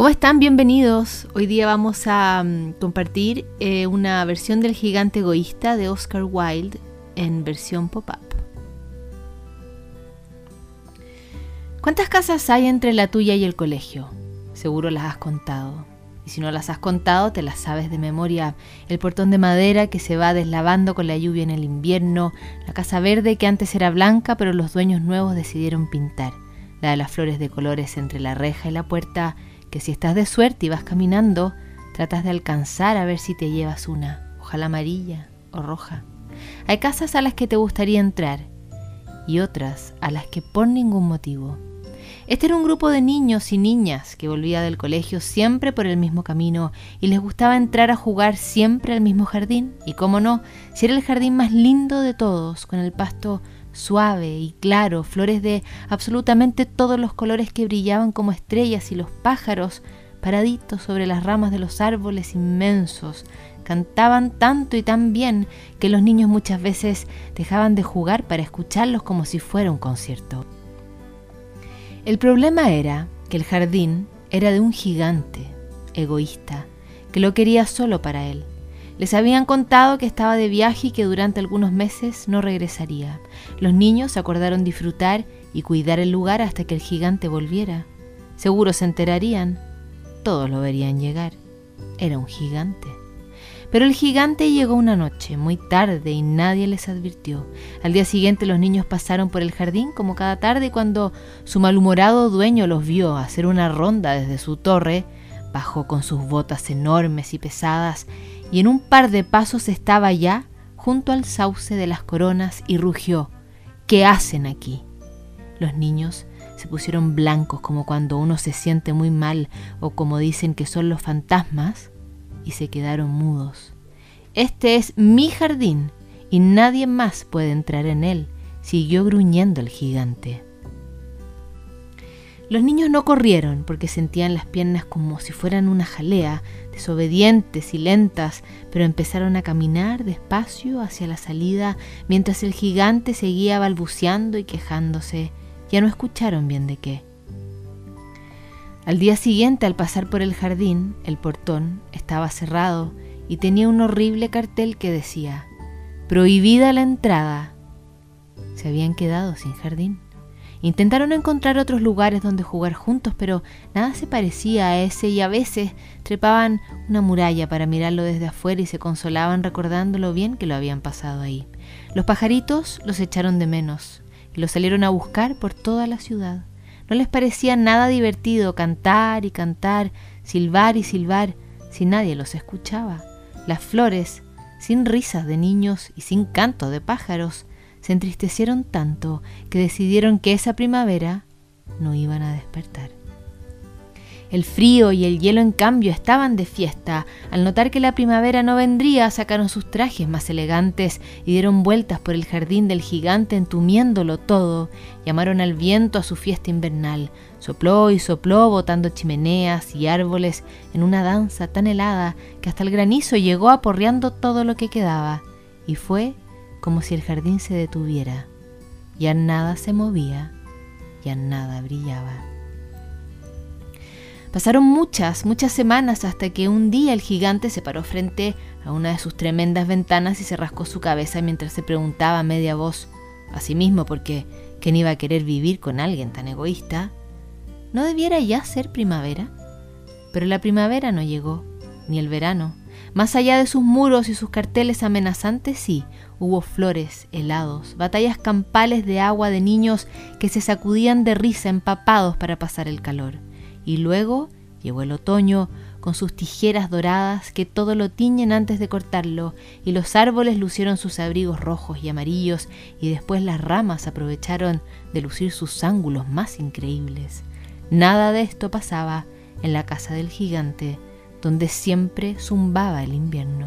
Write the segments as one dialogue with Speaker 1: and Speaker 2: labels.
Speaker 1: ¿Cómo están? Bienvenidos. Hoy día vamos a um, compartir eh, una versión del gigante egoísta de Oscar Wilde en versión pop-up. ¿Cuántas casas hay entre la tuya y el colegio? Seguro las has contado. Y si no las has contado, te las sabes de memoria. El portón de madera que se va deslavando con la lluvia en el invierno, la casa verde que antes era blanca pero los dueños nuevos decidieron pintar, la de las flores de colores entre la reja y la puerta, que si estás de suerte y vas caminando, tratas de alcanzar a ver si te llevas una, ojalá amarilla o roja. Hay casas a las que te gustaría entrar y otras a las que por ningún motivo. Este era un grupo de niños y niñas que volvía del colegio siempre por el mismo camino y les gustaba entrar a jugar siempre al mismo jardín. Y cómo no, si era el jardín más lindo de todos, con el pasto suave y claro, flores de absolutamente todos los colores que brillaban como estrellas y los pájaros, paraditos sobre las ramas de los árboles inmensos, cantaban tanto y tan bien que los niños muchas veces dejaban de jugar para escucharlos como si fuera un concierto. El problema era que el jardín era de un gigante, egoísta, que lo quería solo para él les habían contado que estaba de viaje y que durante algunos meses no regresaría. Los niños acordaron disfrutar y cuidar el lugar hasta que el gigante volviera. Seguro se enterarían. Todos lo verían llegar. Era un gigante. Pero el gigante llegó una noche, muy tarde, y nadie les advirtió. Al día siguiente los niños pasaron por el jardín como cada tarde cuando su malhumorado dueño los vio hacer una ronda desde su torre, bajó con sus botas enormes y pesadas y en un par de pasos estaba ya junto al sauce de las coronas y rugió, ¿qué hacen aquí? Los niños se pusieron blancos como cuando uno se siente muy mal o como dicen que son los fantasmas y se quedaron mudos. Este es mi jardín y nadie más puede entrar en él, siguió gruñendo el gigante. Los niños no corrieron porque sentían las piernas como si fueran una jalea, desobedientes y lentas, pero empezaron a caminar despacio hacia la salida mientras el gigante seguía balbuceando y quejándose. Ya no escucharon bien de qué. Al día siguiente, al pasar por el jardín, el portón estaba cerrado y tenía un horrible cartel que decía, Prohibida la entrada. Se habían quedado sin jardín. Intentaron encontrar otros lugares donde jugar juntos, pero nada se parecía a ese y a veces trepaban una muralla para mirarlo desde afuera y se consolaban recordando lo bien que lo habían pasado ahí. Los pajaritos los echaron de menos y los salieron a buscar por toda la ciudad. No les parecía nada divertido cantar y cantar, silbar y silbar, si nadie los escuchaba. Las flores, sin risas de niños y sin canto de pájaros, se entristecieron tanto que decidieron que esa primavera no iban a despertar. El frío y el hielo, en cambio, estaban de fiesta. Al notar que la primavera no vendría, sacaron sus trajes más elegantes y dieron vueltas por el jardín del gigante entumiéndolo todo. Llamaron al viento a su fiesta invernal. Sopló y sopló, botando chimeneas y árboles en una danza tan helada que hasta el granizo llegó aporreando todo lo que quedaba. Y fue como si el jardín se detuviera. Ya nada se movía, ya nada brillaba. Pasaron muchas, muchas semanas hasta que un día el gigante se paró frente a una de sus tremendas ventanas y se rascó su cabeza mientras se preguntaba a media voz a sí mismo porque ¿quién iba a querer vivir con alguien tan egoísta? ¿No debiera ya ser primavera? Pero la primavera no llegó, ni el verano. Más allá de sus muros y sus carteles amenazantes, sí, Hubo flores, helados, batallas campales de agua de niños que se sacudían de risa empapados para pasar el calor. Y luego llegó el otoño con sus tijeras doradas que todo lo tiñen antes de cortarlo, y los árboles lucieron sus abrigos rojos y amarillos, y después las ramas aprovecharon de lucir sus ángulos más increíbles. Nada de esto pasaba en la casa del gigante, donde siempre zumbaba el invierno.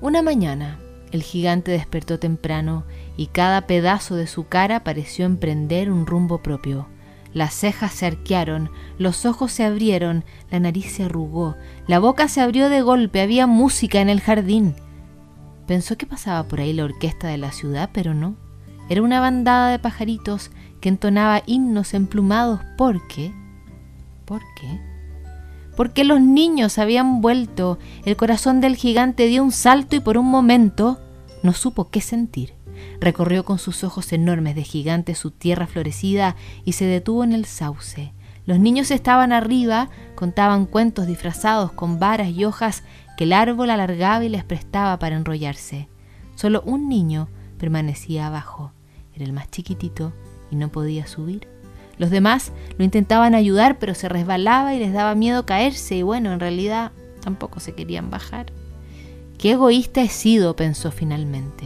Speaker 1: Una mañana, el gigante despertó temprano y cada pedazo de su cara pareció emprender un rumbo propio. Las cejas se arquearon, los ojos se abrieron, la nariz se arrugó, la boca se abrió de golpe, había música en el jardín. Pensó que pasaba por ahí la orquesta de la ciudad, pero no. Era una bandada de pajaritos que entonaba himnos emplumados porque ¿Por qué? Porque los niños habían vuelto. El corazón del gigante dio un salto y por un momento no supo qué sentir. Recorrió con sus ojos enormes de gigante su tierra florecida y se detuvo en el sauce. Los niños estaban arriba, contaban cuentos disfrazados con varas y hojas que el árbol alargaba y les prestaba para enrollarse. Solo un niño permanecía abajo. Era el más chiquitito y no podía subir. Los demás lo intentaban ayudar, pero se resbalaba y les daba miedo caerse y bueno, en realidad tampoco se querían bajar. Qué egoísta he sido, pensó finalmente.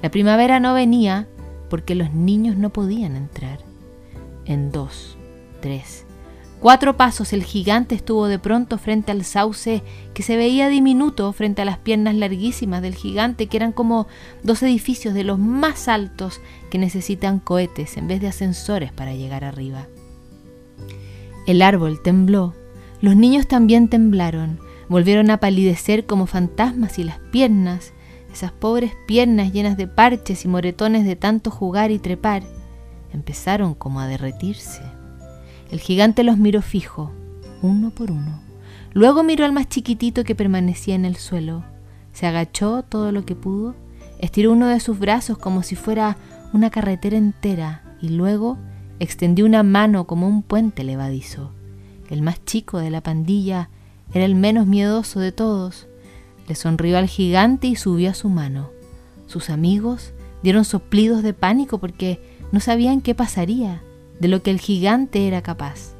Speaker 1: La primavera no venía porque los niños no podían entrar. En dos, tres, cuatro pasos el gigante estuvo de pronto frente al sauce que se veía diminuto frente a las piernas larguísimas del gigante que eran como dos edificios de los más altos que necesitan cohetes en vez de ascensores para llegar arriba. El árbol tembló, los niños también temblaron, volvieron a palidecer como fantasmas y las piernas, esas pobres piernas llenas de parches y moretones de tanto jugar y trepar, empezaron como a derretirse. El gigante los miró fijo, uno por uno. Luego miró al más chiquitito que permanecía en el suelo. Se agachó todo lo que pudo, estiró uno de sus brazos como si fuera una carretera entera y luego extendió una mano como un puente levadizo. El más chico de la pandilla era el menos miedoso de todos. Le sonrió al gigante y subió a su mano. Sus amigos dieron soplidos de pánico porque no sabían qué pasaría, de lo que el gigante era capaz.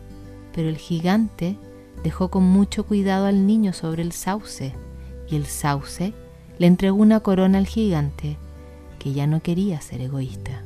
Speaker 1: Pero el gigante dejó con mucho cuidado al niño sobre el sauce, y el sauce le entregó una corona al gigante, que ya no quería ser egoísta.